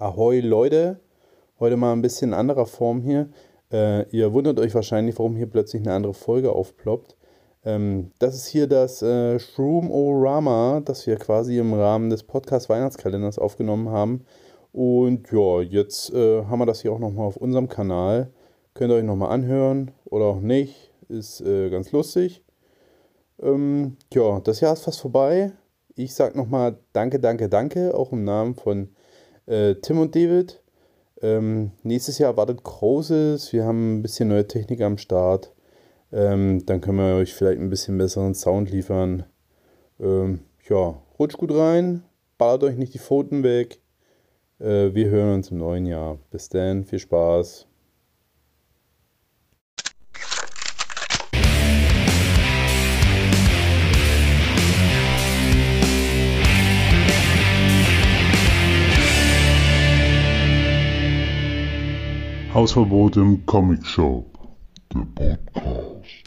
Ahoi Leute, heute mal ein bisschen in anderer Form hier. Äh, ihr wundert euch wahrscheinlich, warum hier plötzlich eine andere Folge aufploppt. Ähm, das ist hier das äh, Shroom-O-Rama, das wir quasi im Rahmen des Podcast Weihnachtskalenders aufgenommen haben. Und ja, jetzt äh, haben wir das hier auch nochmal auf unserem Kanal. Könnt ihr euch nochmal anhören oder auch nicht. Ist äh, ganz lustig. Ähm, ja, das Jahr ist fast vorbei. Ich sag nochmal Danke, danke, danke, auch im Namen von äh, Tim und David. Ähm, nächstes Jahr wartet Großes. Wir haben ein bisschen neue Technik am Start. Ähm, dann können wir euch vielleicht ein bisschen besseren Sound liefern. Ähm, ja, rutscht gut rein. Ballert euch nicht die Pfoten weg. Äh, wir hören uns im neuen Jahr. Bis dann, viel Spaß. Hausverbot im Comic Shop. Der Podcast.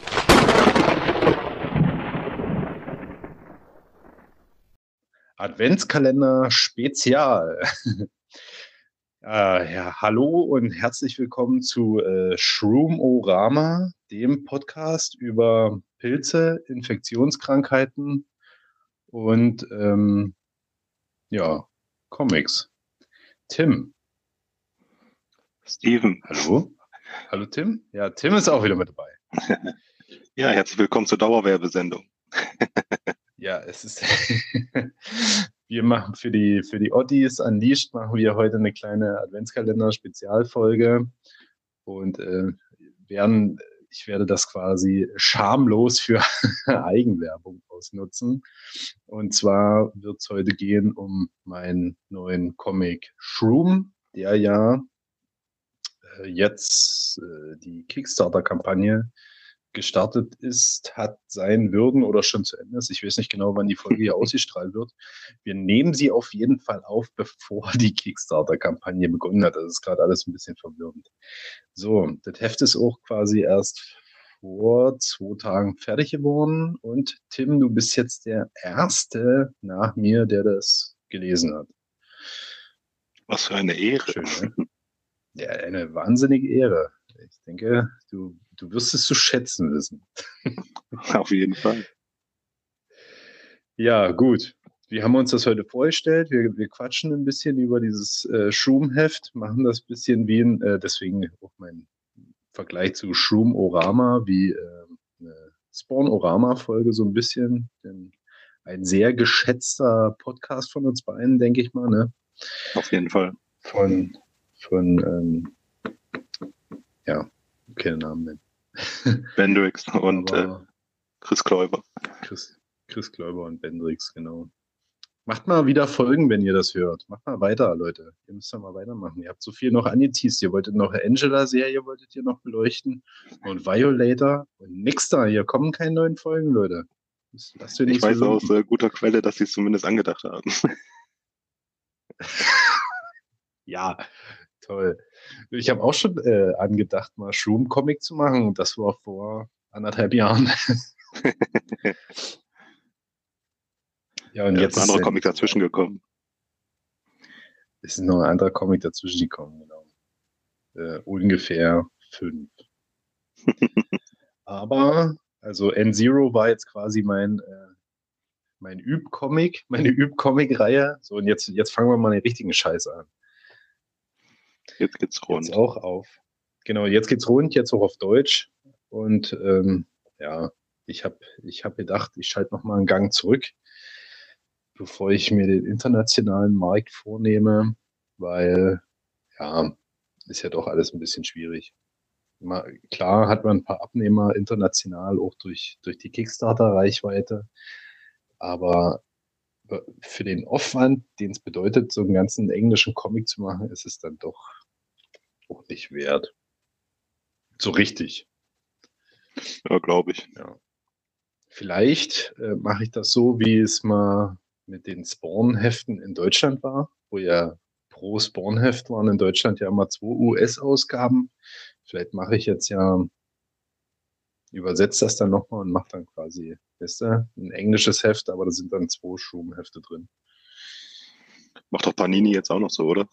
Adventskalender Spezial. äh, ja, hallo und herzlich willkommen zu äh, Shroom-O-Rama, dem Podcast über Pilze, Infektionskrankheiten und ähm, ja, Comics. Tim, Steven. Hallo. Hallo Tim. Ja, Tim ist auch wieder mit dabei. ja, herzlich willkommen zur Dauerwerbesendung. ja, es ist. wir machen für die, für die Ottis Unleashed machen wir heute eine kleine Adventskalender-Spezialfolge und äh, werden, ich werde das quasi schamlos für Eigenwerbung ausnutzen. Und zwar wird es heute gehen um meinen neuen Comic Shroom, der ja jetzt äh, die Kickstarter-Kampagne gestartet ist, hat sein würden oder schon zu Ende ist. Ich weiß nicht genau, wann die Folge hier ausgestrahlt wird. Wir nehmen sie auf jeden Fall auf, bevor die Kickstarter-Kampagne begonnen hat. Das ist gerade alles ein bisschen verwirrend. So, das Heft ist auch quasi erst vor zwei Tagen fertig geworden. Und Tim, du bist jetzt der Erste nach mir, der das gelesen hat. Was für eine Ehre. Schön, ne? Ja, eine wahnsinnige Ehre. Ich denke, du, du wirst es zu schätzen wissen. Auf jeden Fall. Ja, gut. Wir haben uns das heute vorgestellt. Wir, wir quatschen ein bisschen über dieses äh, Schroom-Heft, machen das ein bisschen wie ein, äh, deswegen auch mein Vergleich zu Shroom-Orama, wie äh, eine Spawn-Orama-Folge so ein bisschen. Denn ein sehr geschätzter Podcast von uns beiden, denke ich mal. Ne? Auf jeden Fall. Von von, ähm, ja, keine Namen nennen. Bendrix und äh, Chris Kläuber. Chris, Chris Kläuber und Bendrix, genau. Macht mal wieder Folgen, wenn ihr das hört. Macht mal weiter, Leute. Ihr müsst ja mal weitermachen. Ihr habt so viel noch angeteased. Ihr wolltet noch Angela-Serie, wolltet ihr noch beleuchten. Und Violator und nix da. Hier kommen keine neuen Folgen, Leute. ich weiß so aus äh, guter Quelle, dass sie es zumindest angedacht haben. ja, Toll. Ich habe auch schon äh, angedacht, mal Shroom-Comic zu machen. Und das war vor anderthalb Jahren. ja, und ja, jetzt ist ein anderer Comic dazwischen gekommen. Es ist noch ein anderer Comic dazwischen gekommen, genau. Äh, ungefähr fünf. Aber, also N-Zero war jetzt quasi mein, äh, mein Üb-Comic, meine Üb-Comic-Reihe. So, und jetzt, jetzt fangen wir mal den richtigen Scheiß an. Jetzt geht's rund. Jetzt auch auf. Genau, jetzt geht's rund, jetzt auch auf Deutsch. Und ähm, ja, ich habe ich hab gedacht, ich schalte nochmal einen Gang zurück, bevor ich mir den internationalen Markt vornehme, weil ja, ist ja doch alles ein bisschen schwierig. Mal, klar hat man ein paar Abnehmer international, auch durch, durch die Kickstarter-Reichweite, aber für den Aufwand, den es bedeutet, so einen ganzen englischen Comic zu machen, ist es dann doch auch nicht wert. So richtig. Ja, glaube ich. Ja. Vielleicht äh, mache ich das so, wie es mal mit den Spawn-Heften in Deutschland war, wo ja pro Spawn-Heft waren in Deutschland ja immer zwei US-Ausgaben. Vielleicht mache ich jetzt ja, übersetze das dann nochmal und mache dann quasi, weißt du, ein englisches Heft, aber da sind dann zwei Schumhefte drin. Macht doch Panini jetzt auch noch so, oder?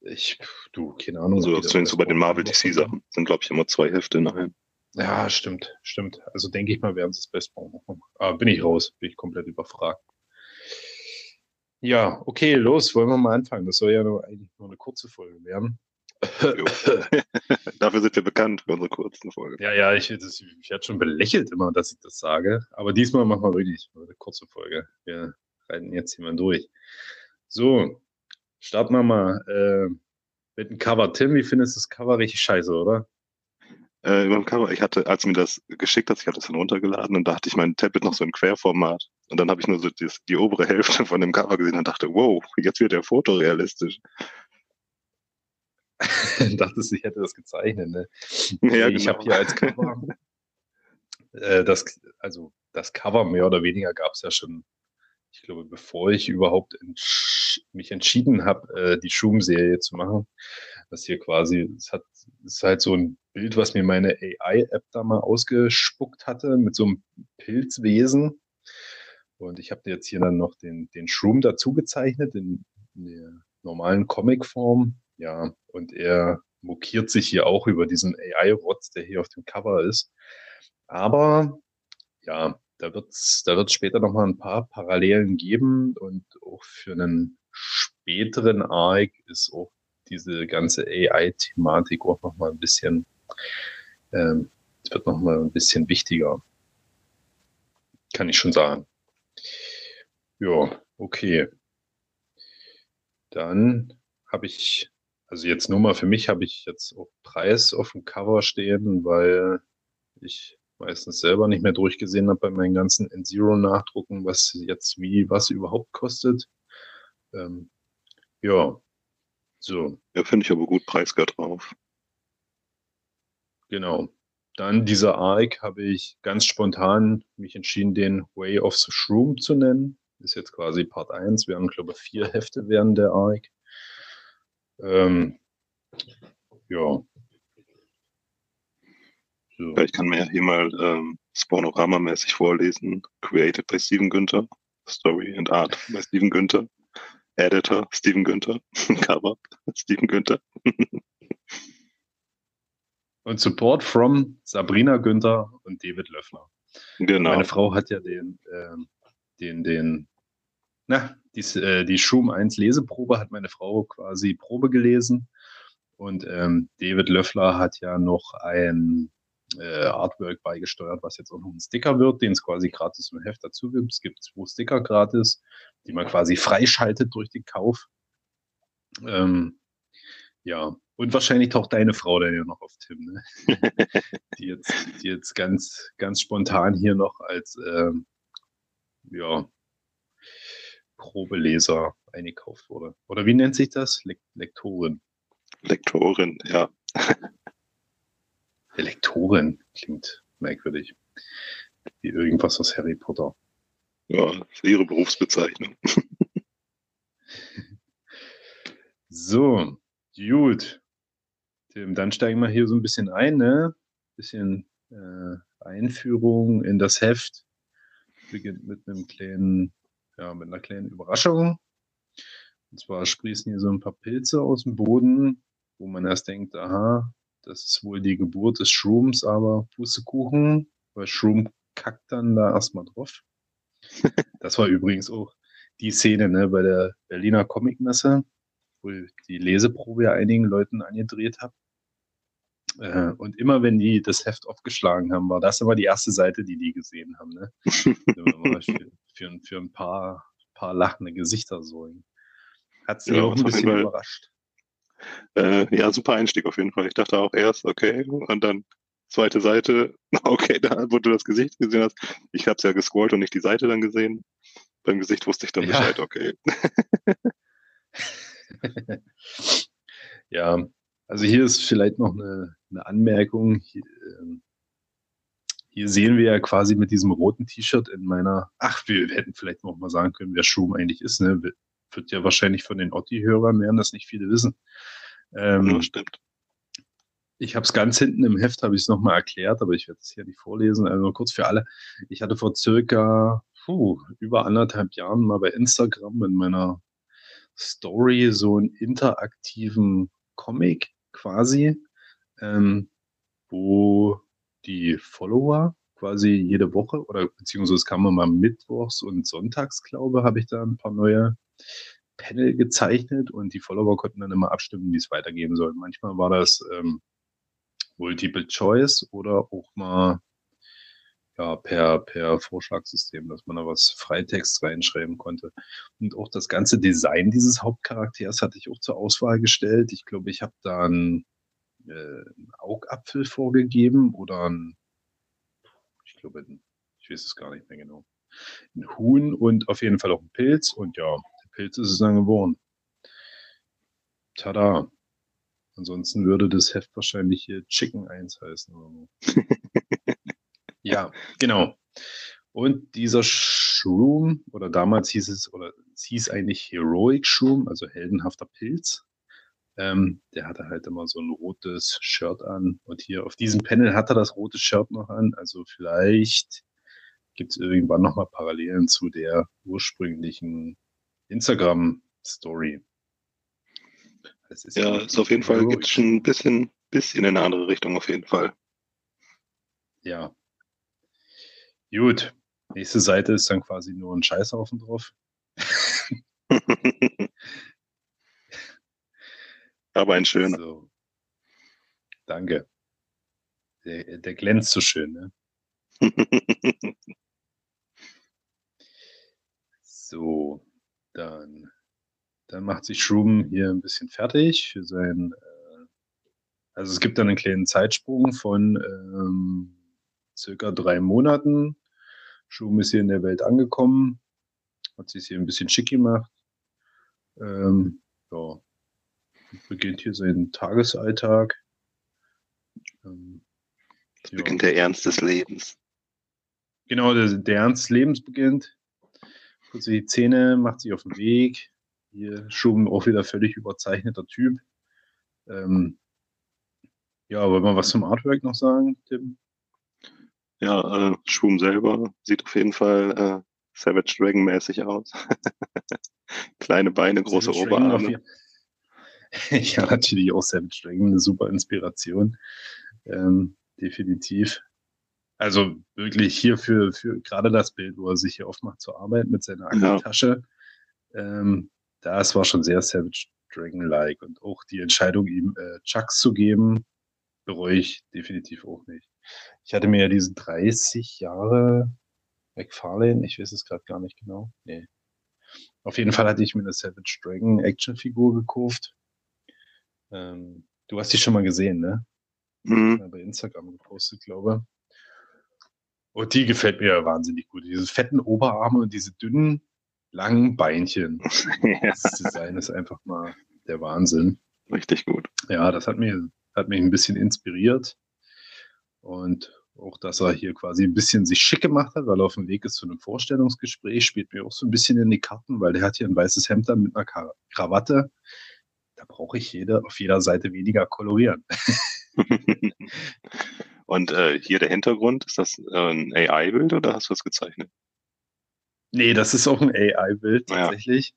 Ich, du, keine Ahnung. So, also, zumindest so bei den Marvel DC-Sachen sind, glaube ich, immer zwei Hefte einem. Ja, stimmt, stimmt. Also denke ich mal, werden sie es best machen. Aber bin ich raus, bin ich komplett überfragt. Ja, okay, los, wollen wir mal anfangen. Das soll ja nur, eigentlich nur eine kurze Folge werden. Dafür sind wir bekannt für unsere kurzen Folgen. Ja, ja, ich, das, ich werde schon belächelt immer, dass ich das sage. Aber diesmal machen wir wirklich eine kurze Folge. Wir reiten jetzt jemand durch. So, starten wir mal äh, mit dem Cover. Tim, wie findest du das Cover richtig scheiße, oder? Äh, über dem Cover, ich hatte, als du mir das geschickt hast, ich hatte es dann runtergeladen und da hatte ich mein Tablet noch so in Querformat. Und dann habe ich nur so die, die obere Hälfte von dem Cover gesehen und dachte, wow, jetzt wird der Foto realistisch. dachtest, ich hätte das gezeichnet. Ne? Ja, ich genau. habe hier als Cover äh, das, also das Cover mehr oder weniger gab es ja schon, ich glaube, bevor ich überhaupt entsch mich entschieden habe, äh, die Schum-Serie zu machen. Das hier quasi, es hat, ist halt so ein Bild, was mir meine AI-App da mal ausgespuckt hatte, mit so einem Pilzwesen. Und ich habe jetzt hier dann noch den, den Shroom dazu gezeichnet, in, in der normalen Comic-Form. Ja, und er mokiert sich hier auch über diesen AI-Rotz, der hier auf dem Cover ist. Aber ja, da wird es da wird's später nochmal ein paar Parallelen geben und auch für einen späteren Arc ist auch diese ganze AI-Thematik auch nochmal ein bisschen, ähm, wird nochmal ein bisschen wichtiger. Kann ich schon sagen. Ja, okay. Dann habe ich also jetzt nur mal für mich habe ich jetzt auch Preis auf dem Cover stehen, weil ich meistens selber nicht mehr durchgesehen habe bei meinen ganzen N-Zero-Nachdrucken, was jetzt wie was überhaupt kostet. Ähm, ja, so. Ja, finde ich aber gut, Preis gehört drauf. Genau. Dann dieser Arc habe ich ganz spontan mich entschieden, den Way of the Shroom zu nennen. Ist jetzt quasi Part 1. Wir haben, glaube ich, vier Hefte während der Arc. Ähm, ja. So. Ich kann mir ja hier mal ähm, Spornorama-mäßig vorlesen. Created by Steven Günther. Story and Art by Steven Günther. Editor Steven Günther. Cover Steven Günther. und Support from Sabrina Günther und David Löffler. Genau. Meine Frau hat ja den, äh, den, den na, die, äh, die Schum 1 Leseprobe hat meine Frau quasi Probe gelesen. Und ähm, David Löffler hat ja noch ein äh, Artwork beigesteuert, was jetzt auch noch ein Sticker wird, den es quasi gratis im Heft dazu gibt. Es gibt zwei Sticker gratis, die man quasi freischaltet durch den Kauf. Ähm, ja, und wahrscheinlich taucht deine Frau dann ja noch auf Tim, ne? die, jetzt, die jetzt ganz, ganz spontan hier noch als ähm, ja, Probeleser eingekauft wurde. Oder wie nennt sich das? Le Lektorin. Lektorin, ja. Lektorin klingt merkwürdig. Wie irgendwas aus Harry Potter. Ja, ist ihre Berufsbezeichnung. so, gut. Tim, dann steigen wir hier so ein bisschen ein, ne? Bisschen äh, Einführung in das Heft. Beginnt mit einem kleinen ja, mit einer kleinen Überraschung. Und zwar sprießen hier so ein paar Pilze aus dem Boden, wo man erst denkt, aha, das ist wohl die Geburt des Shrooms, aber Pustekuchen, weil Shroom kackt dann da erstmal drauf. Das war übrigens auch die Szene ne, bei der Berliner Comicmesse, wo ich die Leseprobe ja einigen Leuten angedreht habe. Äh, und immer wenn die das Heft aufgeschlagen haben, war das immer die erste Seite, die die gesehen haben. Ne? für, für, ein paar, paar lachende Gesichter so. Hat sie ja, auch ein bisschen überrascht. Äh, ja, super Einstieg auf jeden Fall. Ich dachte auch erst, okay, und dann zweite Seite, okay, da, wo du das Gesicht gesehen hast. Ich habe es ja gescrollt und nicht die Seite dann gesehen. Beim Gesicht wusste ich dann ja. Bescheid, okay. ja, also hier ist vielleicht noch eine, eine Anmerkung. Hier, ähm, hier, sehen wir ja quasi mit diesem roten T-Shirt in meiner, ach, wir hätten vielleicht noch mal sagen können, wer Schum eigentlich ist. Ne? Wird ja wahrscheinlich von den Otti-Hörern werden das nicht viele wissen. Ähm, ja, stimmt. Ich habe es ganz hinten im Heft, habe ich es nochmal erklärt, aber ich werde es hier nicht vorlesen. Also kurz für alle. Ich hatte vor circa puh, über anderthalb Jahren mal bei Instagram in meiner Story, so einen interaktiven Comic quasi, ähm, wo die Follower quasi jede Woche oder beziehungsweise es kam immer mittwochs und sonntags, glaube habe ich da ein paar neue Panel gezeichnet und die Follower konnten dann immer abstimmen, wie es weitergehen soll. Manchmal war das ähm, Multiple Choice oder auch mal ja, per, per Vorschlagssystem, dass man da was Freitext reinschreiben konnte. Und auch das ganze Design dieses Hauptcharakters hatte ich auch zur Auswahl gestellt. Ich glaube, ich habe da einen, äh, einen Augapfel vorgegeben oder ein, ich glaube, ich weiß es gar nicht mehr genau. Ein Huhn und auf jeden Fall auch ein Pilz. Und ja, der Pilz ist es dann geworden. Tada. Ansonsten würde das Heft wahrscheinlich hier Chicken 1 heißen oder so. Ja, genau. Und dieser Shroom, oder damals hieß es, oder es hieß eigentlich Heroic Shroom, also heldenhafter Pilz. Ähm, der hatte halt immer so ein rotes Shirt an. Und hier auf diesem Panel hat er das rote Shirt noch an. Also vielleicht gibt es irgendwann nochmal Parallelen zu der ursprünglichen Instagram-Story. Ja, ist auf jeden Fall, gibt schon ein bisschen, bisschen in eine andere Richtung auf jeden Fall. Ja, Gut, nächste Seite ist dann quasi nur ein Scheißhaufen drauf. Aber ein schöner. So. Danke. Der, der glänzt so schön, ne? so, dann, dann macht sich Shroom hier ein bisschen fertig für sein. Äh, also es gibt dann einen kleinen Zeitsprung von ähm, circa drei Monaten Schum ist hier in der Welt angekommen, hat sich hier ein bisschen schick gemacht. Ähm, ja, beginnt hier seinen Tagesalltag. Ähm, ja. beginnt der Ernst des Lebens. Genau, der, der Ernst des Lebens beginnt. Putzt sich die Zähne, macht sich auf den Weg. Hier Schum auch wieder völlig überzeichneter Typ. Ähm, ja, wollen wir was zum Artwork noch sagen, Tim? Ja, äh, Schum selber sieht auf jeden Fall äh, Savage Dragon mäßig aus. Kleine Beine, große Savage Oberarme. ja, natürlich auch Savage Dragon, eine super Inspiration. Ähm, definitiv. Also wirklich hier für, für gerade das Bild, wo er sich hier aufmacht zur Arbeit mit seiner Aktentasche. Ja. Ähm, das war schon sehr Savage Dragon-like. Und auch die Entscheidung, ihm äh, Chucks zu geben, bereue ich definitiv auch nicht. Ich hatte mir ja diese 30 Jahre McFarlane, ich weiß es gerade gar nicht genau. Nee. Auf jeden Fall hatte ich mir eine Savage Dragon Actionfigur gekauft. Ähm, du hast die schon mal gesehen, ne? Mhm. Bei Instagram gepostet, glaube ich. Und die gefällt mir ja wahnsinnig gut. Diese fetten Oberarme und diese dünnen, langen Beinchen. Das Design ist einfach mal der Wahnsinn. Richtig gut. Ja, das hat mich, hat mich ein bisschen inspiriert. Und auch, dass er hier quasi ein bisschen sich schick gemacht hat, weil er auf dem Weg ist zu einem Vorstellungsgespräch, spielt mir auch so ein bisschen in die Karten, weil der hat hier ein weißes Hemd dann mit einer Krawatte. Da brauche ich jede, auf jeder Seite weniger kolorieren. Und äh, hier der Hintergrund, ist das äh, ein AI-Bild oder hast du das gezeichnet? Nee, das ist auch ein AI-Bild tatsächlich.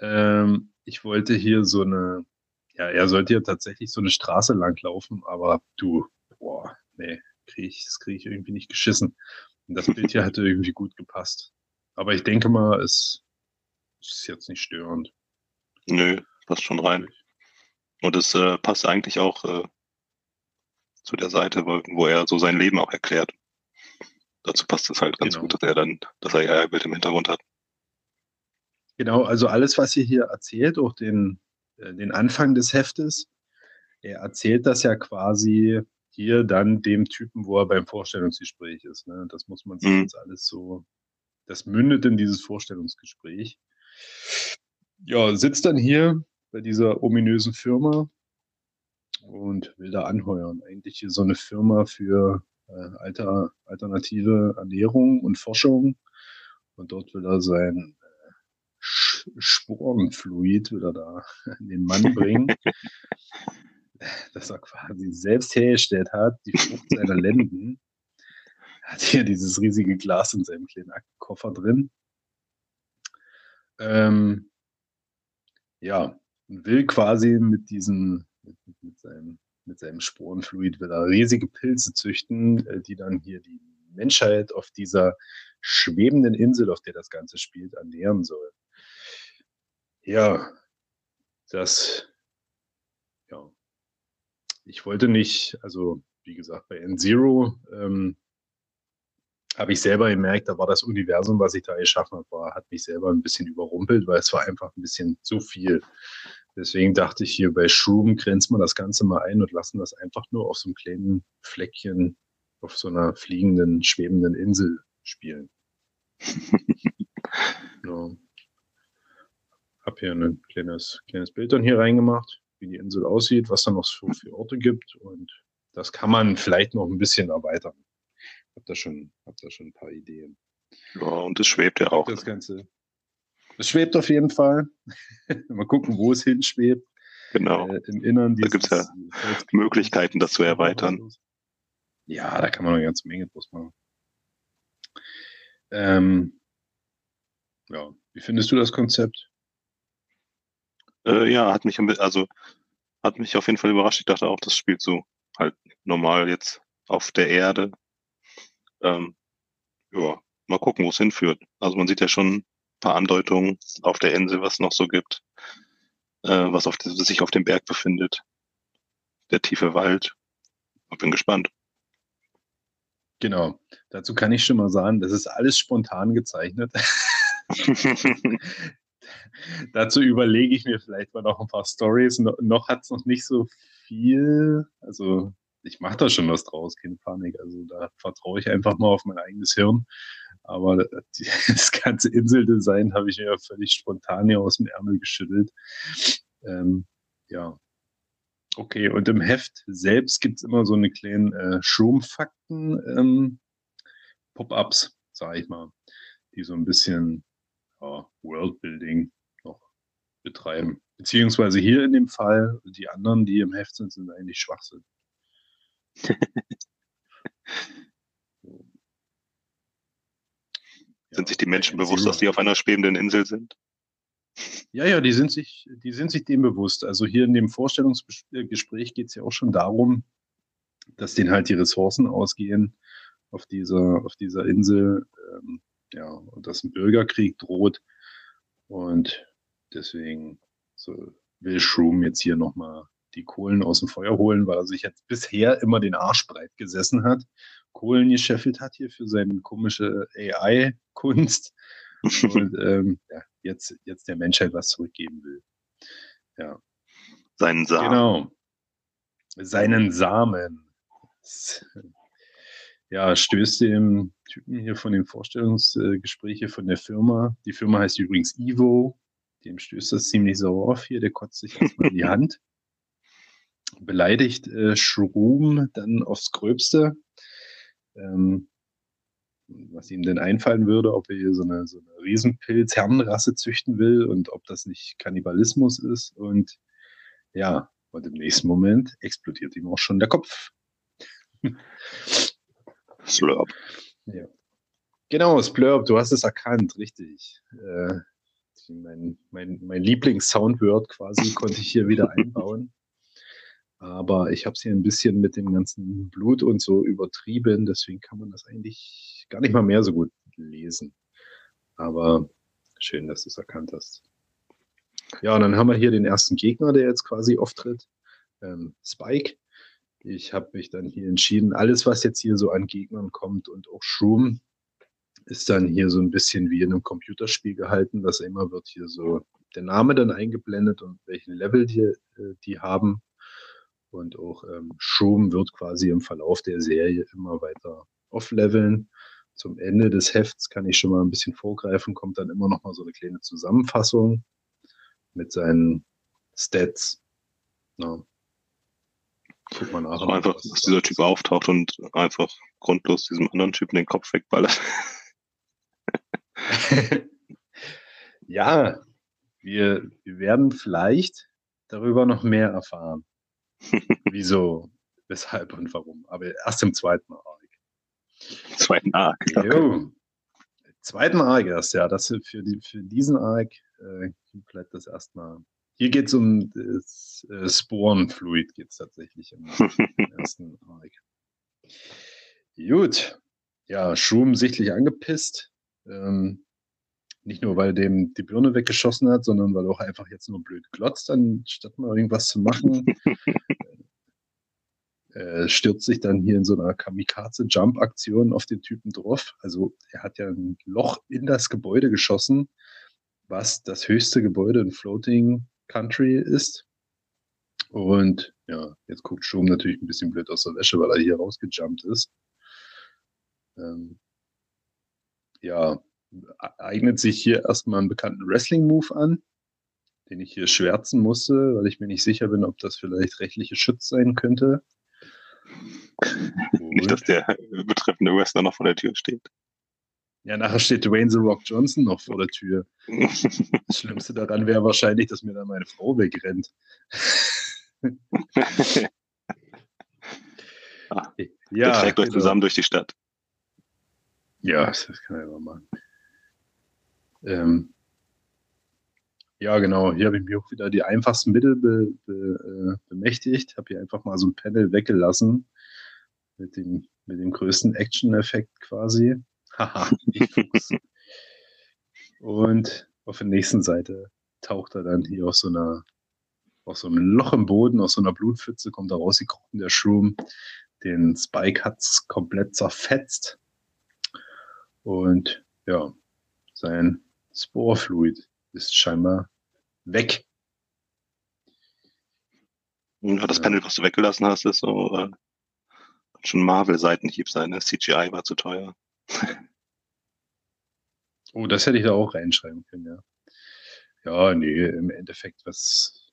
Ja. Ähm, ich wollte hier so eine, ja, er sollte hier tatsächlich so eine Straße langlaufen, aber du, boah, nee, krieg ich, das kriege ich irgendwie nicht geschissen. Und das Bild hier hätte irgendwie gut gepasst. Aber ich denke mal, es ist jetzt nicht störend. Nö, passt schon rein. Und es äh, passt eigentlich auch äh, zu der Seite, wo, wo, er so sein Leben auch erklärt. Dazu passt es halt ganz genau. gut, dass er dann das AI-Bild im Hintergrund hat. Genau, also alles, was ihr hier erzählt, auch den, äh, den Anfang des Heftes, er erzählt das ja quasi hier dann dem Typen, wo er beim Vorstellungsgespräch ist. Ne? Das muss man sich mhm. jetzt alles so, das mündet in dieses Vorstellungsgespräch. Ja, sitzt dann hier bei dieser ominösen Firma und will da anheuern. Eigentlich hier so eine Firma für äh, alter, alternative Ernährung und Forschung. Und dort will er sein äh, Sporenfluid will er da in den Mann bringen. das er quasi selbst hergestellt hat, die Frucht seiner Lenden. Hat hier dieses riesige Glas in seinem kleinen Aktenkoffer drin. Ähm, ja, will quasi mit diesem, mit, mit, seinem, mit seinem Sporenfluid will er riesige Pilze züchten, äh, die dann hier die Menschheit auf dieser schwebenden Insel, auf der das Ganze spielt, ernähren soll. Ja, das, ja, ich wollte nicht, also wie gesagt, bei N-Zero ähm, habe ich selber gemerkt, da war das Universum, was ich da geschaffen habe, war, hat mich selber ein bisschen überrumpelt, weil es war einfach ein bisschen zu viel. Deswegen dachte ich hier bei Shroom grenzen wir das Ganze mal ein und lassen das einfach nur auf so einem kleinen Fleckchen auf so einer fliegenden, schwebenden Insel spielen. ja. Hab hier ein kleines, kleines Bild dann hier reingemacht, wie die Insel aussieht, was da noch so für Orte gibt und das kann man vielleicht noch ein bisschen erweitern. Hab da schon, hab da schon ein paar Ideen. Ja, und es schwebt ja auch. Das Ganze. Es schwebt auf jeden Fall. Mal gucken, wo es hinschwebt. Genau. Äh, Im Innern Da gibt es ja Möglichkeiten, das zu erweitern. Ja, da kann man eine ganze Menge draus machen. Ähm, ja, wie findest du das Konzept? Äh, ja, hat mich, also, hat mich auf jeden Fall überrascht. Ich dachte auch, das spielt so halt normal jetzt auf der Erde. Ähm, ja, mal gucken, wo es hinführt. Also man sieht ja schon ein paar Andeutungen auf der Insel, was es noch so gibt, äh, was auf, sich auf dem Berg befindet. Der tiefe Wald. Ich bin gespannt. Genau. Dazu kann ich schon mal sagen, das ist alles spontan gezeichnet. Dazu überlege ich mir vielleicht mal noch ein paar Stories. No, noch hat es noch nicht so viel. Also ich mache da schon was draus, keine Panik. Also da vertraue ich einfach mal auf mein eigenes Hirn. Aber das ganze Inseldesign habe ich mir völlig spontan hier aus dem Ärmel geschüttelt. Ähm, ja. Okay, und im Heft selbst gibt es immer so eine kleinen äh, Schrumpfakten ähm, sage ich mal, die so ein bisschen ja, Worldbuilding noch betreiben. Beziehungsweise hier in dem Fall, die anderen, die im Heft sind, sind eigentlich Schwachsinn. Sind sich die Menschen bewusst, dass die auf einer schwebenden Insel sind? Ja, ja, die sind sich, die sind sich dem bewusst. Also hier in dem Vorstellungsgespräch geht es ja auch schon darum, dass denen halt die Ressourcen ausgehen auf dieser, auf dieser Insel, ähm, ja, und dass ein Bürgerkrieg droht. Und deswegen so will Shroom jetzt hier nochmal die Kohlen aus dem Feuer holen, weil er sich jetzt bisher immer den Arsch breit gesessen hat, Kohlen gescheffelt hat hier für seine komische AI-Kunst und ähm, ja, jetzt, jetzt der Menschheit was zurückgeben will. Ja. Seinen Samen. Genau. Seinen Samen. Ja, stößt dem Typen hier von den Vorstellungsgesprächen von der Firma. Die Firma heißt übrigens Ivo. Dem stößt das ziemlich sauer auf hier. Der kotzt sich erstmal in die Hand. Beleidigt äh, Shroom dann aufs Gröbste. Ähm, was ihm denn einfallen würde, ob er hier so eine, so eine Riesenpilz-Herrenrasse züchten will und ob das nicht Kannibalismus ist. Und ja, und im nächsten Moment explodiert ihm auch schon der Kopf. Slurp. Ja. Genau, Splurp, du hast es erkannt, richtig. Äh, mein mein, mein Lieblings-Soundword quasi konnte ich hier wieder einbauen. Aber ich habe es hier ein bisschen mit dem ganzen Blut und so übertrieben, deswegen kann man das eigentlich gar nicht mal mehr so gut lesen. Aber schön, dass du es erkannt hast. Ja, und dann haben wir hier den ersten Gegner, der jetzt quasi auftritt. Ähm, Spike. Ich habe mich dann hier entschieden, alles, was jetzt hier so an Gegnern kommt und auch Shroom, ist dann hier so ein bisschen wie in einem Computerspiel gehalten, dass immer wird hier so der Name dann eingeblendet und welchen Level die, äh, die haben. Und auch ähm, Shroom wird quasi im Verlauf der Serie immer weiter aufleveln. Zum Ende des Hefts kann ich schon mal ein bisschen vorgreifen, kommt dann immer noch mal so eine kleine Zusammenfassung mit seinen Stats. Ja. Guck mal nach. Also einfach, dass dieser Typ auftaucht und einfach grundlos diesem anderen Typen den Kopf wegballert. ja, wir, wir werden vielleicht darüber noch mehr erfahren. Wieso, weshalb und warum. Aber erst im zweiten Arc. Zweiten Arc. Jo. Zweiten Arc erst, ja. Das für, die, für diesen Arc äh, bleibt das erstmal hier geht es um das äh, Sporenfluid, geht es tatsächlich im ersten Arc. Gut. Ja, Schum sichtlich angepisst. Ähm, nicht nur, weil dem die Birne weggeschossen hat, sondern weil er auch einfach jetzt nur blöd glotzt, anstatt mal irgendwas zu machen. äh, stürzt sich dann hier in so einer Kamikaze-Jump-Aktion auf den Typen drauf. Also er hat ja ein Loch in das Gebäude geschossen, was das höchste Gebäude in Floating Country ist. Und ja, jetzt guckt Schum natürlich ein bisschen blöd aus der Wäsche, weil er hier rausgejumpt ist. Ähm, ja, eignet sich hier erstmal einen bekannten Wrestling-Move an, den ich hier schwärzen musste, weil ich mir nicht sicher bin, ob das vielleicht rechtliche Schutz sein könnte. Nicht, dass der betreffende Wrestler noch vor der Tür steht. Ja, nachher steht Dwayne The Rock Johnson noch vor der Tür. Das Schlimmste daran wäre wahrscheinlich, dass mir da meine Frau wegrennt. ah, ja, trägt euch genau. zusammen durch die Stadt. Ja, das kann er immer machen. Ähm, ja, genau. Hier habe ich mir auch wieder die einfachsten Mittel be, be, äh, bemächtigt. Habe hier einfach mal so ein Panel weggelassen mit dem, mit dem größten Action-Effekt quasi. Haha, Und auf der nächsten Seite taucht er dann hier aus so einer, aus so einem Loch im Boden, aus so einer Blutpfütze, kommt da rausgekrochen, der Shroom. Den Spike hat es komplett zerfetzt. Und ja, sein Sporefluid ist scheinbar weg. Ja, das Panel, was du weggelassen hast, ist so äh, schon Marvel-Seitenhieb sein. Ne? CGI war zu teuer. oh, das hätte ich da auch reinschreiben können, ja. Ja, nee, im Endeffekt, was,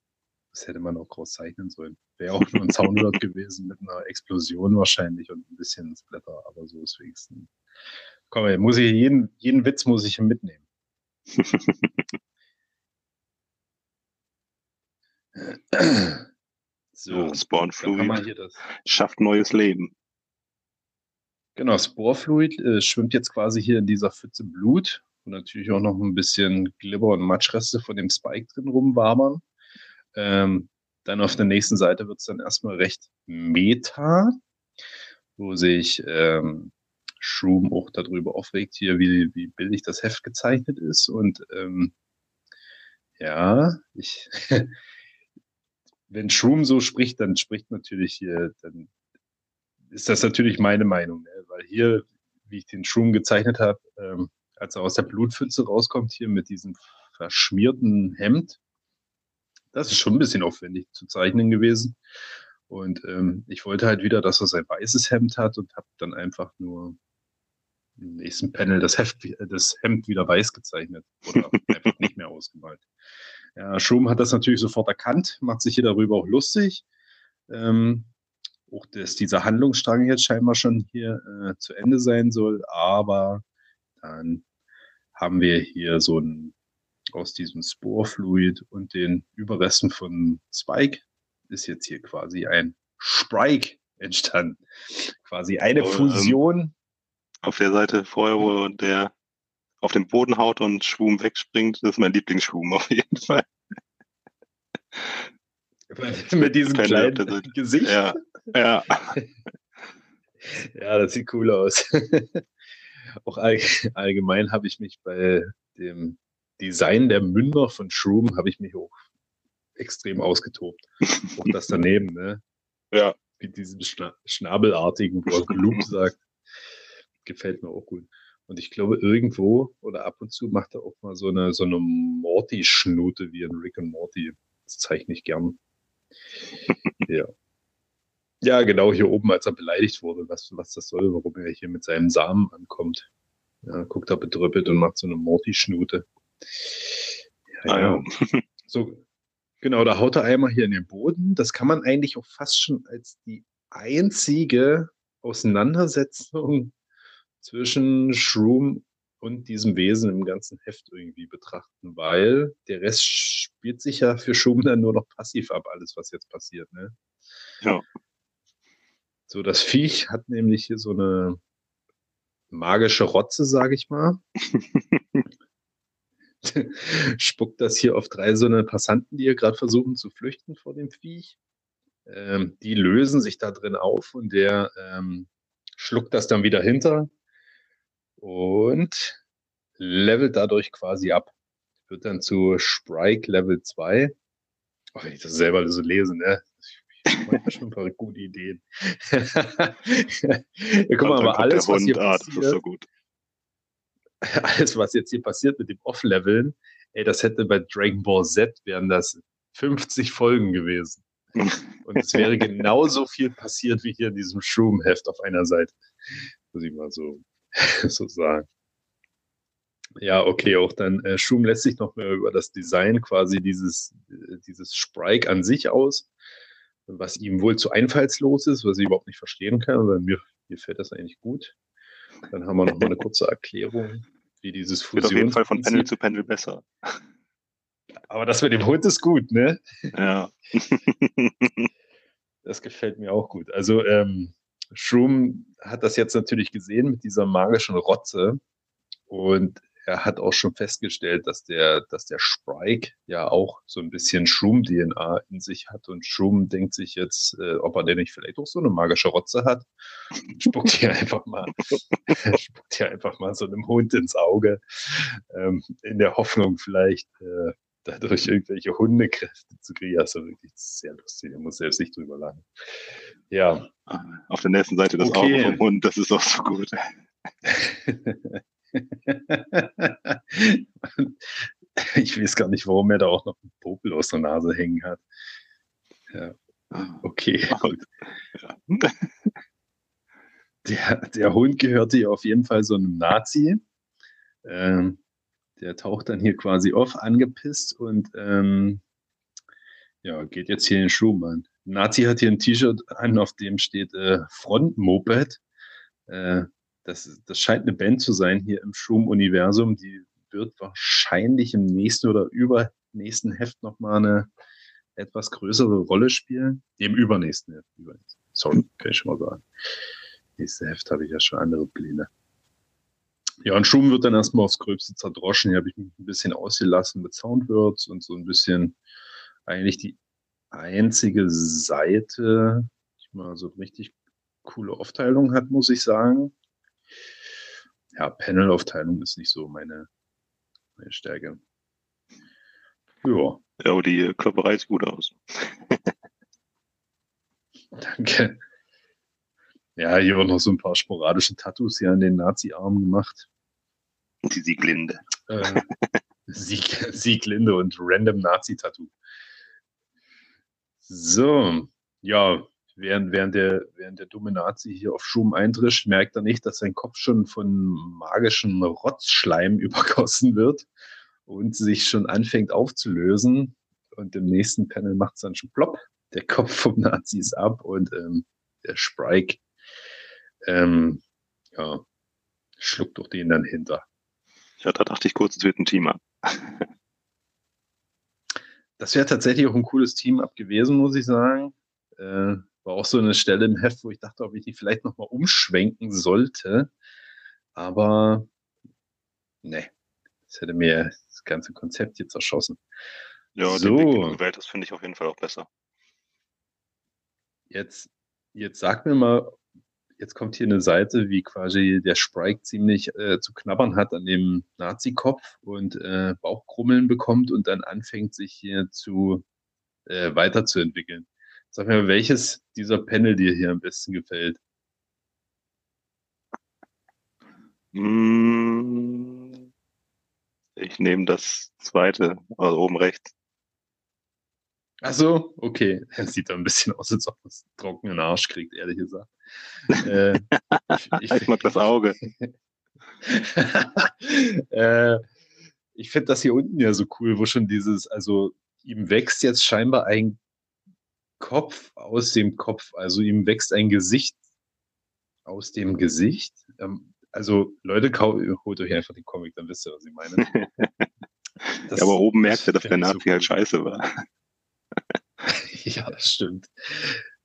was hätte man auch groß zeichnen sollen? Wäre auch nur ein Soundword gewesen mit einer Explosion wahrscheinlich und ein bisschen Splatter, aber so ist wenigstens. Komm, muss ich jeden, jeden Witz muss ich mitnehmen. so, ja, Spawnfluid schafft neues Leben. Genau, Sporefluid äh, schwimmt jetzt quasi hier in dieser Pfütze Blut und natürlich auch noch ein bisschen Glibber und Matschreste von dem Spike drin rumwabern. Ähm, dann auf der nächsten Seite wird es dann erstmal recht meta, wo sich ähm, Shroom auch darüber aufregt, hier, wie, wie billig das Heft gezeichnet ist. Und ähm, ja, ich, wenn Shroom so spricht, dann spricht natürlich hier, dann ist das natürlich meine Meinung, ne? weil hier, wie ich den Shroom gezeichnet habe, ähm, als er aus der Blutpfütze rauskommt, hier mit diesem verschmierten Hemd, das ist schon ein bisschen aufwendig zu zeichnen gewesen. Und ähm, ich wollte halt wieder, dass er sein weißes Hemd hat und habe dann einfach nur im nächsten Panel das, Heft, das Hemd wieder weiß gezeichnet oder einfach nicht mehr ausgemalt. Ja, Schum hat das natürlich sofort erkannt, macht sich hier darüber auch lustig. Ähm, auch dass dieser Handlungsstrang jetzt scheinbar schon hier äh, zu Ende sein soll, aber dann haben wir hier so ein aus diesem Sporfluid und den Überresten von Spike ist jetzt hier quasi ein Sprike entstanden. Quasi eine oh, Fusion auf der Seite vorher, wo der auf den Boden haut und Schwum wegspringt, das ist mein Lieblingsschwum auf jeden Fall. Mit diesem kleinen Gesicht. Ja, ja. ja, das sieht cool aus. auch allgemein habe ich mich bei dem Design der Münder von Shroom habe ich mich auch extrem ausgetobt. auch das daneben, ne? Ja. Mit diesem Schna Schnabelartigen, wo er Gloop sagt gefällt mir auch gut. Und ich glaube, irgendwo oder ab und zu macht er auch mal so eine, so eine Morty-Schnute wie ein Rick und Morty. Das zeichne ich gern. ja. Ja, genau, hier oben, als er beleidigt wurde, was, was das soll, warum er hier mit seinem Samen ankommt. Ja, guckt er betröppelt und macht so eine Morty-Schnute. Ja, ah, ja. so, genau, da haut er einmal hier in den Boden. Das kann man eigentlich auch fast schon als die einzige Auseinandersetzung zwischen Shroom und diesem Wesen im ganzen Heft irgendwie betrachten, weil der Rest spielt sich ja für Shroom dann nur noch passiv ab, alles, was jetzt passiert. Ne? Ja. So, das Viech hat nämlich hier so eine magische Rotze, sage ich mal. spuckt das hier auf drei so eine Passanten, die hier gerade versuchen zu flüchten vor dem Viech. Ähm, die lösen sich da drin auf und der ähm, schluckt das dann wieder hinter und levelt dadurch quasi ab. Wird dann zu Sprike Level 2. Oh, wenn ich das selber so lese, ne? Ich habe schon ein paar gute Ideen. ja, guck mal, aber alles, was hier passiert, das ist so alles, was jetzt hier passiert mit dem Off-Leveln, ey, das hätte bei Dragon Ball Z wären das 50 Folgen gewesen. Und es wäre genauso viel passiert wie hier in diesem Shroom-Heft auf einer Seite. Muss ich mal so, so sagen. Ja, okay, auch dann äh, Shroom lässt sich noch mehr über das Design quasi dieses, äh, dieses Sprite an sich aus, was ihm wohl zu einfallslos ist, was ich überhaupt nicht verstehen kann, aber mir, mir fällt das eigentlich gut. Dann haben wir noch mal eine kurze Erklärung, wie dieses Fusion. Wird auf jeden Fall von Panel zu Panel besser. Aber das mit dem Hund ist gut, ne? Ja. das gefällt mir auch gut. Also, ähm, Shroom hat das jetzt natürlich gesehen mit dieser magischen Rotze. Und er hat auch schon festgestellt, dass der, dass der Sprike ja auch so ein bisschen Shroom-DNA in sich hat und Shroom denkt sich jetzt, äh, ob er denn nicht vielleicht auch so eine magische Rotze hat. Spuckt hier einfach mal, spuckt hier einfach mal so einem Hund ins Auge, ähm, in der Hoffnung vielleicht äh, dadurch irgendwelche Hundekräfte zu kriegen. Also wirklich sehr lustig, er muss selbst nicht drüber lachen. Ja. Auf der nächsten Seite das okay. Auge vom Hund, das ist auch so gut. ich weiß gar nicht, warum er da auch noch einen Popel aus der Nase hängen hat. Ja. Okay, gut. Der, der Hund gehörte ja auf jeden Fall so einem Nazi. Ähm, der taucht dann hier quasi auf, angepisst und ähm, ja, geht jetzt hier in den Schuhmann. Nazi hat hier ein T-Shirt an, auf dem steht äh, Front Moped. Äh, das, das scheint eine Band zu sein hier im Schum-Universum. Die wird wahrscheinlich im nächsten oder übernächsten Heft nochmal eine etwas größere Rolle spielen. Im übernächsten Heft. Sorry, kann ich schon mal sagen. Nächste Heft habe ich ja schon andere Pläne. Ja, und Schum wird dann erstmal aufs Gröbste zerdroschen. Hier habe ich mich ein bisschen ausgelassen mit Soundwords und so ein bisschen eigentlich die einzige Seite, die mal so richtig coole Aufteilung hat, muss ich sagen ja, Panel-Aufteilung ist nicht so meine, meine Stärke. Ja. Ja, aber die Klopperei sieht gut aus. Danke. Ja, hier auch noch so ein paar sporadische Tattoos hier an den Nazi-Armen gemacht. Die Sieglinde. Äh, Sieg, Sieglinde und Random Nazi-Tattoo. So, ja, während, während, der, während der dumme Nazi hier auf Schum eintrischt, merkt er nicht, dass sein Kopf schon von magischen Rotzschleim übergossen wird und sich schon anfängt aufzulösen. Und im nächsten Panel macht es dann schon plopp. Der Kopf vom Nazi ist ab und ähm, der Sprike ähm, ja, schluckt doch den dann hinter. Ja, da dachte ich kurz, es wird ein Team ab. das wäre tatsächlich auch ein cooles Team-Up gewesen, muss ich sagen. Äh, war auch so eine Stelle im Heft, wo ich dachte, ob ich die vielleicht nochmal umschwenken sollte. Aber ne, das hätte mir das ganze Konzept jetzt erschossen. Ja, so. den Welt, das finde ich auf jeden Fall auch besser. Jetzt, jetzt sag mir mal, jetzt kommt hier eine Seite, wie quasi der Sprite ziemlich äh, zu knabbern hat an dem Nazi-Kopf und äh, Bauchkrummeln bekommt und dann anfängt, sich hier zu äh, weiterzuentwickeln. Sag mir, welches dieser Panel dir hier am besten gefällt? Hm, ich nehme das zweite, also oben rechts. Ach so, okay. Das sieht da ein bisschen aus, als ob es trockenen Arsch kriegt, ehrlich gesagt. äh, ich, ich, ich, mag das Auge. äh, ich finde das hier unten ja so cool, wo schon dieses, also ihm wächst jetzt scheinbar ein Kopf aus dem Kopf. Also ihm wächst ein Gesicht aus dem Gesicht. Ähm, also Leute, holt euch einfach den Comic, dann wisst ihr, was ich meine. Ja, aber oben merkt ihr, dass der Nazi so halt scheiße war. ja, das stimmt.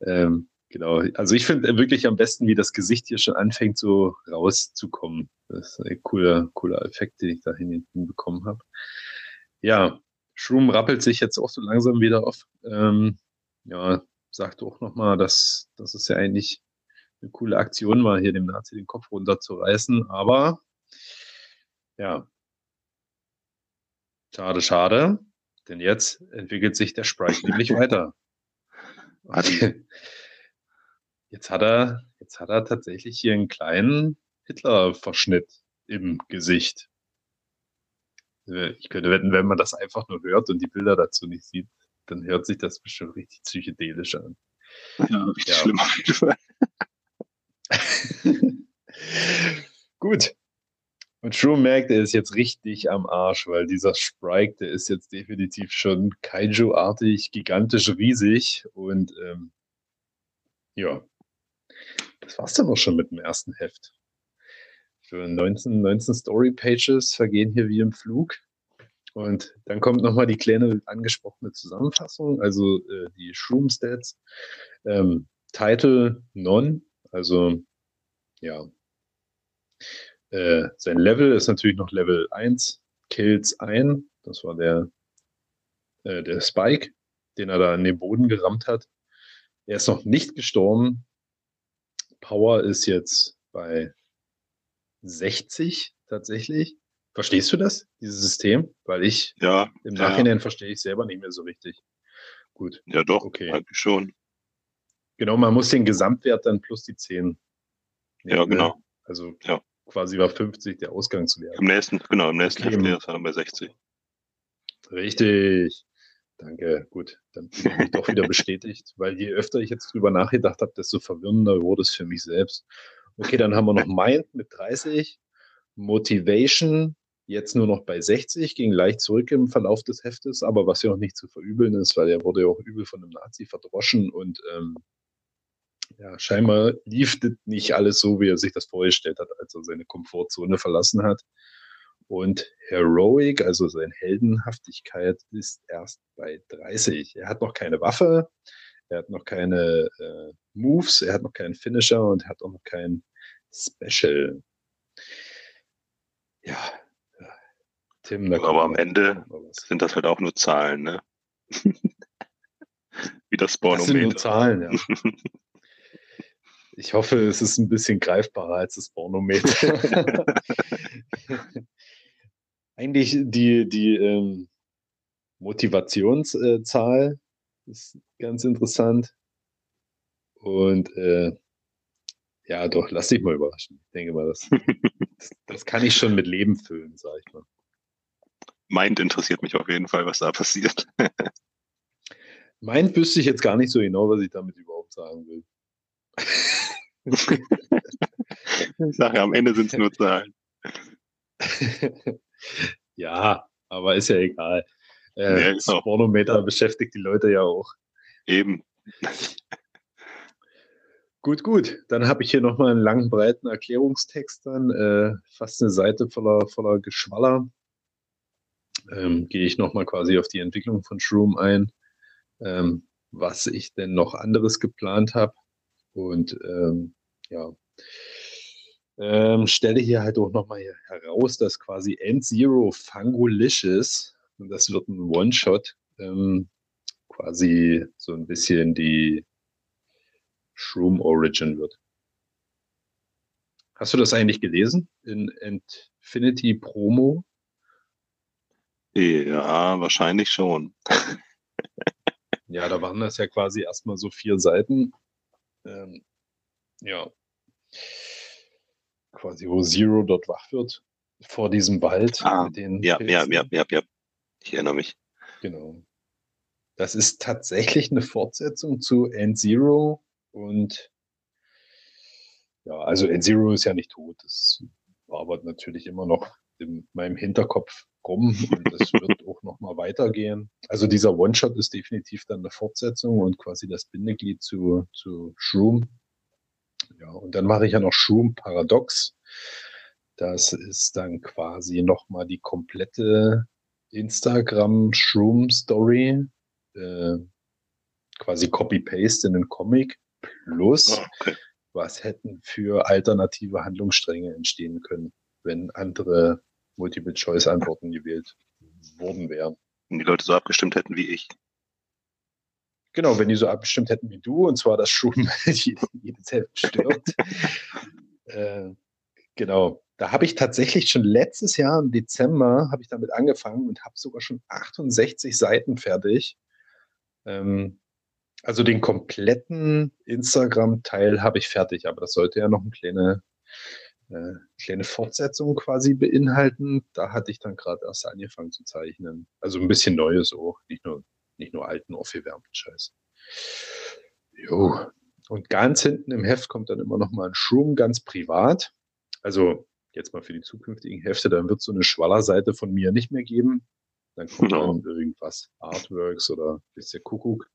Ähm, Genau. Also ich finde wirklich am besten, wie das Gesicht hier schon anfängt, so rauszukommen. Das ist ein cooler, cooler Effekt, den ich da hinbekommen habe. Ja, Shroom rappelt sich jetzt auch so langsam wieder auf. Ähm, ja, sagt auch nochmal, dass, dass es ja eigentlich eine coole Aktion war, hier dem Nazi den Kopf runterzureißen. Aber ja, schade, schade. Denn jetzt entwickelt sich der Sprite nämlich weiter. Jetzt hat er, jetzt hat er tatsächlich hier einen kleinen Hitler-Verschnitt im Gesicht. Äh, ich könnte wetten, wenn man das einfach nur hört und die Bilder dazu nicht sieht, dann hört sich das bestimmt richtig psychedelisch an. Ja, richtig ja. schlimm auf jeden Fall. Gut. Und Shrew merkt, er ist jetzt richtig am Arsch, weil dieser Sprite, der ist jetzt definitiv schon Kaiju-artig, gigantisch riesig. Und ähm, ja, das war's dann auch schon mit dem ersten Heft. Für 19, 19 Story-Pages vergehen hier wie im Flug. Und dann kommt nochmal die kleine angesprochene Zusammenfassung, also äh, die Shroom-Stats. Ähm, Title Non, also ja. Äh, sein Level ist natürlich noch Level 1, Kills ein, das war der, äh, der Spike, den er da in den Boden gerammt hat. Er ist noch nicht gestorben. Power ist jetzt bei 60 tatsächlich. Verstehst du das, dieses System? Weil ich ja, im Nachhinein ja. verstehe ich selber nicht mehr so richtig. Gut. Ja, doch, okay. eigentlich schon. Genau, man muss den Gesamtwert dann plus die 10. Nehmen, ja, ne? genau. Also ja. Quasi war 50 der Ausgangswert. Im nächsten, genau, im nächsten okay. Ist er bei 60. Richtig. Danke, gut. Dann bin ich doch wieder bestätigt, weil je öfter ich jetzt drüber nachgedacht habe, desto verwirrender wurde es für mich selbst. Okay, dann haben wir noch Mind mit 30, Motivation jetzt nur noch bei 60, ging leicht zurück im Verlauf des Heftes, aber was ja auch nicht zu verübeln ist, weil er wurde ja auch übel von einem Nazi verdroschen und ähm, ja, scheinbar lief das nicht alles so, wie er sich das vorgestellt hat, als er seine Komfortzone verlassen hat. Und Heroic, also seine Heldenhaftigkeit, ist erst bei 30. Er hat noch keine Waffe, er hat noch keine äh, Moves, er hat noch keinen Finisher und er hat auch noch kein Special. Ja, Tim, aber am Ende sind das halt auch nur Zahlen, ne? Wie das Spornometer. Das sind nur Zahlen, ja. Ich hoffe, es ist ein bisschen greifbarer als das Pornometer. Eigentlich die, die ähm, Motivationszahl ist ganz interessant. Und äh, ja, doch, lass dich mal überraschen. Ich denke mal, das, das, das kann ich schon mit Leben füllen, sag ich mal. Mind interessiert mich auf jeden Fall, was da passiert. Mind wüsste ich jetzt gar nicht so genau, was ich damit überhaupt sagen will. Ich sage ja, am Ende sind es nur Zahlen. ja, aber ist ja egal. Äh, ja, genau. Spornometer beschäftigt die Leute ja auch. Eben. Gut, gut. Dann habe ich hier nochmal einen langen, breiten Erklärungstext dann, äh, fast eine Seite voller, voller Geschwaller. Ähm, Gehe ich nochmal quasi auf die Entwicklung von Shroom ein, ähm, was ich denn noch anderes geplant habe. Und ähm, ja, ähm, stelle hier halt auch nochmal heraus, dass quasi End Zero Fangolicious, und das wird ein One-Shot, ähm, quasi so ein bisschen die Shroom Origin wird. Hast du das eigentlich gelesen in Infinity Promo? Ja, wahrscheinlich schon. ja, da waren das ja quasi erstmal so vier Seiten. Ähm, ja. Quasi, wo Zero dort wach wird, vor diesem Wald. Ah, mit den ja, ja, ja, ja, ja. Ich erinnere mich. Genau. Das ist tatsächlich eine Fortsetzung zu End Zero und ja, also End Zero ist ja nicht tot. Das arbeitet natürlich immer noch in meinem Hinterkopf rum und das wird auch nochmal weitergehen. Also dieser One-Shot ist definitiv dann eine Fortsetzung und quasi das Bindeglied zu, zu Shroom. Ja, und dann mache ich ja noch Shroom Paradox. Das ist dann quasi nochmal die komplette Instagram Shroom Story, äh, quasi Copy-Paste in den Comic Plus, Ah, okay. was hätten für alternative Handlungsstränge entstehen können, wenn andere Multiple-Choice-Antworten gewählt worden wären. Wenn die Leute so abgestimmt hätten wie ich. Genau, wenn die so abgestimmt hätten wie du, und zwar, dass schon jedes Heft stirbt. äh, genau. Da habe ich tatsächlich schon letztes Jahr im Dezember habe ich damit angefangen und habe sogar schon 68 Seiten fertig. Ähm, also den kompletten Instagram-Teil habe ich fertig, aber das sollte ja noch eine kleine, äh, kleine Fortsetzung quasi beinhalten. Da hatte ich dann gerade erst angefangen zu zeichnen. Also ein bisschen Neues auch, nicht nur, nicht nur alten, aufgewärmten Scheiß. Jo. Und ganz hinten im Heft kommt dann immer noch mal ein Schum ganz privat. Also jetzt mal für die zukünftigen Hefte, dann wird so eine Schwallerseite von mir nicht mehr geben. Dann kommt Genau. dann irgendwas, Artworks oder bisschen Kuckuck.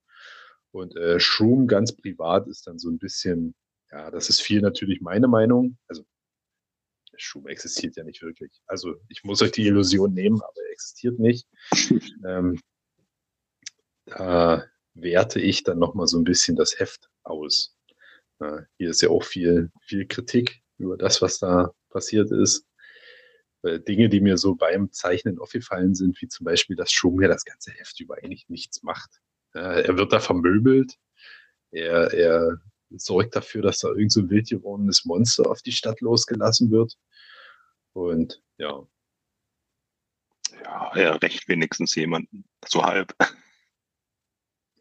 Und äh, Shroom ganz privat ist dann so ein bisschen, ja, das ist viel natürlich meine Meinung. Also Shroom existiert ja nicht wirklich. Also ich muss euch die Illusion nehmen, aber er existiert nicht. ähm, da werte ich dann nochmal so ein bisschen das Heft aus. Äh, hier ist ja auch viel, viel Kritik über das, was da passiert ist. Äh, Dinge, die mir so beim Zeichnen aufgefallen sind, wie zum Beispiel, dass Schum ja das ganze Heft über eigentlich nichts macht. Ja, er wird da vermöbelt. Er, er sorgt dafür, dass da irgend so ein wild gewordenes Monster auf die Stadt losgelassen wird. Und ja, Ja, er rächt wenigstens jemanden. So halb.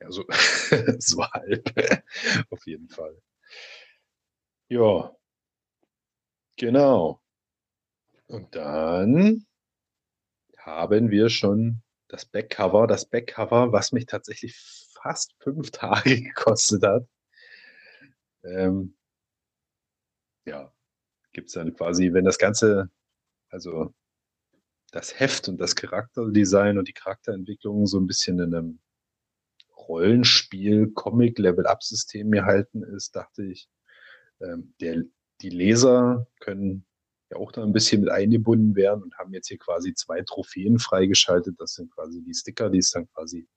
ja so, so halb. Auf jeden Fall. Ja, genau. Und dann haben wir schon das Backcover, das Backcover, was mich tatsächlich fast fünf Tage gekostet hat. Ähm, ja, gibt es dann quasi, wenn das Ganze, also das Heft und das Charakterdesign und die Charakterentwicklung so ein bisschen in einem Rollenspiel, Comic-Level-Up-System gehalten ist, dachte ich, ähm, der, die Leser können ja auch da ein bisschen mit eingebunden werden und haben jetzt hier quasi zwei Trophäen freigeschaltet. Das sind quasi die Sticker, die es dann quasi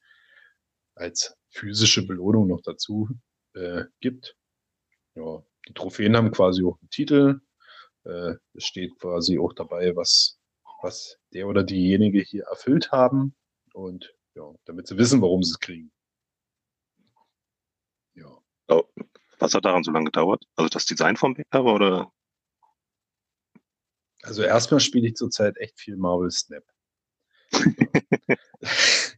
als physische Belohnung noch dazu äh, gibt. Ja, die Trophäen haben quasi auch einen Titel. Äh, es steht quasi auch dabei, was, was der oder diejenige hier erfüllt haben. Und ja, damit sie wissen, warum sie es kriegen. Ja. Oh, was hat daran so lange gedauert? Also das Design vom Backcover oder? Also erstmal spiele ich zurzeit echt viel Marvel Snap.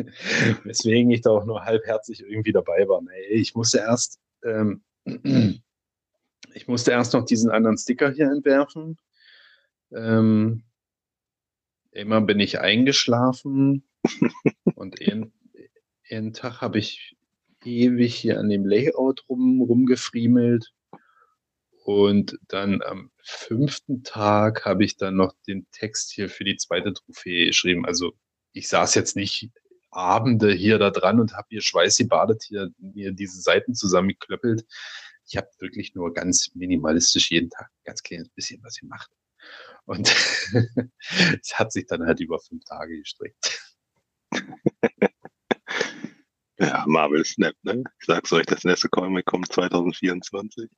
Weswegen ich da auch nur halbherzig irgendwie dabei war. Nee, ich musste erst, ähm, ich musste erst noch diesen anderen Sticker hier entwerfen. Ähm, immer bin ich eingeschlafen und einen Tag habe ich ewig hier an dem Layout rum, rumgefriemelt. Und dann am fünften Tag habe ich dann noch den Text hier für die zweite Trophäe geschrieben. Also ich saß jetzt nicht Abende hier da dran und habe hier schweißgebadet hier mir diese Seiten zusammengeklöppelt. Ich habe wirklich nur ganz minimalistisch jeden Tag ein ganz kleines bisschen was gemacht. Und es hat sich dann halt über fünf Tage gestreckt. Ja, Marvel Snap, ne? Ich sag's euch, das nächste Comic kommt 2024.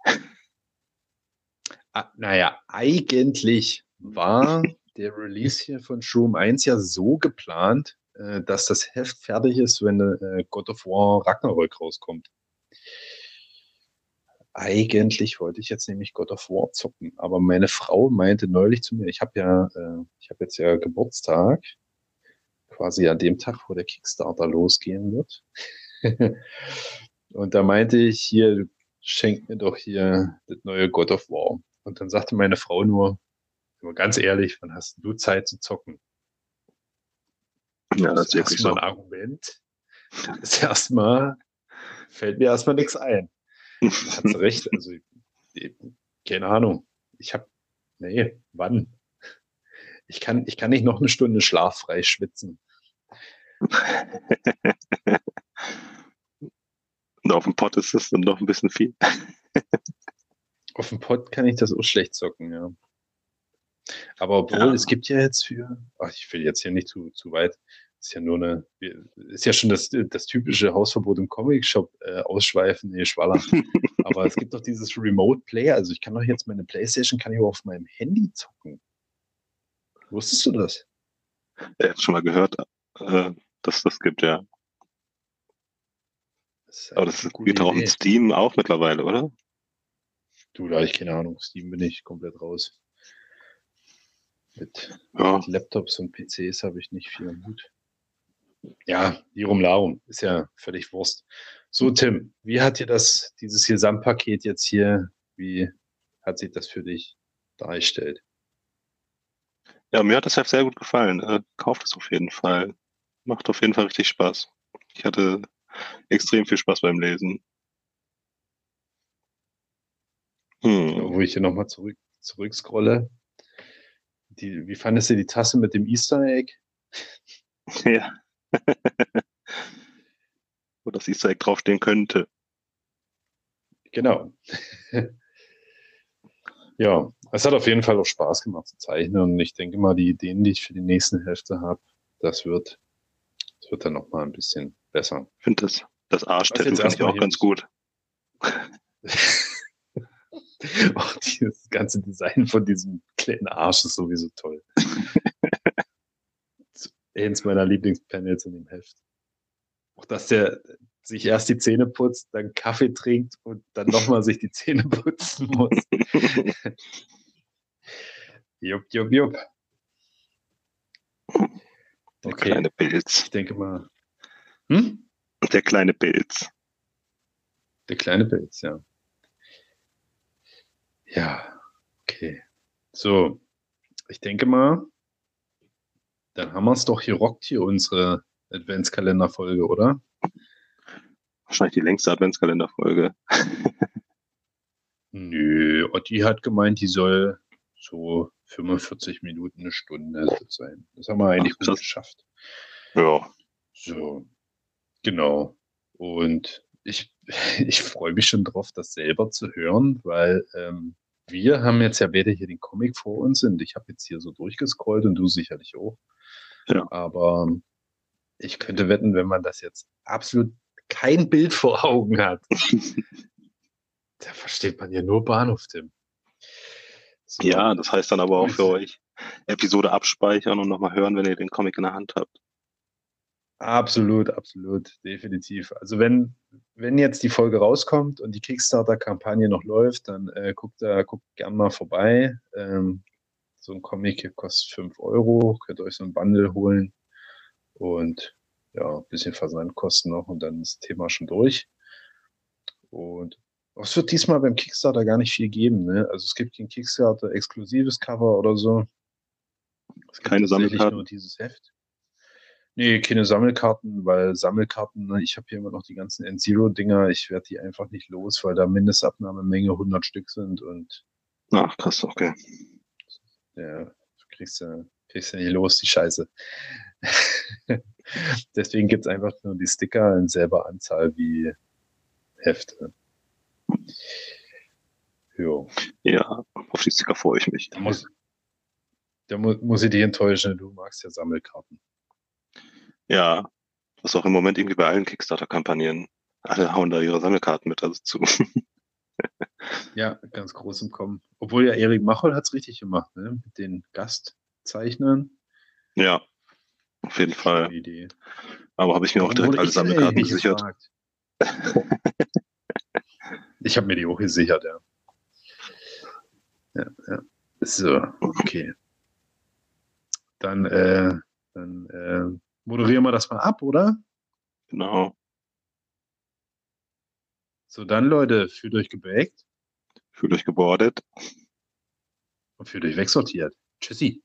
Ah, naja, eigentlich war der Release hier von Shroom 1 ja so geplant, dass das Heft fertig ist, wenn äh, God of War Ragnarök rauskommt. Eigentlich wollte ich jetzt nämlich God of War zocken, aber meine Frau meinte neulich zu mir, ich habe ja, äh, ich habe jetzt ja Geburtstag, quasi an dem Tag, wo der Kickstarter losgehen wird. Und da meinte ich, hier, schenk mir doch hier das neue God of War. Und dann sagte meine Frau nur ganz ehrlich, wann hast du Zeit zu zocken? Ja, das ist wirklich so. ein Argument. Das ist erstmal, fällt mir erstmal nichts ein. Hat sie recht. Also, ich- keine Ahnung. Ich habe, nee, wann? Ich kann, ich kann nicht noch eine Stunde schlaffrei schwitzen. Und auf dem Pott ist das dann doch ein bisschen viel. Auf dem Pod kann ich das auch schlecht zocken, ja. Aber obwohl, Ja. es gibt ja jetzt für, ach, ich will jetzt hier nicht zu, zu weit, ist ja nur eine, ist ja schon das, das typische Hausverbot im Comic-Shop äh, ausschweifen, nee, Schwaller. Aber es gibt doch dieses Remote Play, also ich kann doch jetzt meine Playstation, kann ich auch auf meinem Handy zocken. Wusstest du das? Ja, jetzt schon mal gehört, äh, dass das gibt, ja. Das Aber das geht auch in Steam auch mittlerweile, oder? Du, da ich keine Ahnung. Steam bin ich komplett raus. Mit, ja. mit Laptops und PCs habe ich nicht viel am Hut. Ja, Lirum Larum, ist ja völlig Wurst. So, Tim, wie hat dir das, dieses Gesamtpaket jetzt hier, wie hat sich das für dich dargestellt? Ja, mir hat das Heft sehr gut gefallen. Äh, kauft es auf jeden Fall. Macht auf jeden Fall richtig Spaß. Ich hatte extrem viel Spaß beim Lesen. Hm. Wo ich hier nochmal zurück, zurückscrolle. Die, wie fandest du die Tasse mit dem Easter Egg? Ja. Wo das Easter Egg draufstehen könnte. Genau. ja, es hat auf jeden Fall auch Spaß gemacht zu zeichnen und ich denke mal, die Ideen, die ich für die nächsten Hälfte habe, das wird, das wird dann nochmal ein bisschen besser. Ich finde das, das Arschtattoo finde ich auch ganz gut. Auch dieses ganze Design von diesem kleinen Arsch ist sowieso toll. Eins meiner Lieblingspanels in dem Heft. Auch dass der sich erst die Zähne putzt, dann Kaffee trinkt und dann nochmal sich die Zähne putzen muss. jupp, jupp, jupp. Der okay. kleine Pilz. Ich denke mal. Hm? Der kleine Pilz. Der kleine Pilz, ja. Ja, okay. So, ich denke mal, dann haben wir es doch hier rockt hier unsere Adventskalenderfolge, oder? Wahrscheinlich die längste Adventskalenderfolge. Nö, Otti hat gemeint, die soll so 45 Minuten, eine Stunde sein. Das haben wir eigentlich Ach, gut geschafft. Ja. So, genau. Und ich, ich freue mich schon drauf, das selber zu hören, weil ähm, wir haben jetzt ja beide hier den Comic vor uns und ich habe jetzt hier so durchgescrollt und du sicherlich auch. Ja. Aber ich könnte wetten, wenn man das jetzt absolut kein Bild vor Augen hat, da versteht man ja nur Bahnhof, Tim. So. Ja, das heißt dann aber auch für euch Episode abspeichern und nochmal hören, wenn ihr den Comic in der Hand habt. Absolut, absolut, definitiv. Also wenn, wenn jetzt die Folge rauskommt und die Kickstarter-Kampagne noch läuft, dann äh, guckt da, guckt gern mal vorbei. Ähm, so ein Comic hier kostet 5 Euro, könnt ihr euch so ein Bundle holen und ja, ein bisschen Versandkosten noch und dann ist das Thema schon durch. Und es wird diesmal beim Kickstarter gar nicht viel geben. Ne? Also es gibt kein Kickstarter exklusives Cover oder so. Es Keine Sammelkarten. nur dieses Heft. Nee, keine Sammelkarten, weil Sammelkarten, ne, ich habe hier immer noch die ganzen N-Zero-Dinger, ich werde die einfach nicht los, weil da Mindestabnahmemenge 100 Stück sind und. Ach, krass, okay. Ja, du kriegst ja, kriegst ja nicht los, die Scheiße. Deswegen gibt es einfach nur die Sticker in selber Anzahl wie Hefte. Jo. Ja, auf die Sticker freue ich mich. Da muss, da mu muss ich dich enttäuschen, du magst ja Sammelkarten. Ja, das ist auch im Moment irgendwie bei allen Kickstarter-Kampagnen. Alle hauen da ihre Sammelkarten mit dazu. ja, ganz groß im Kommen. Obwohl ja Erik Machol hat es richtig gemacht, ne? Mit den Gastzeichnern. Ja, auf jeden Fall. Idee. Aber habe ich mir auch direkt alle Sammelkarten gesichert. ich habe mir die auch gesichert, ja. Ja, ja. So, okay. Dann, äh, dann äh, moderieren wir das mal ab, oder? Genau. So, dann, Leute, fühlt euch gebackt. Fühlt euch gebordet. Und für dich wegsortiert. Tschüssi.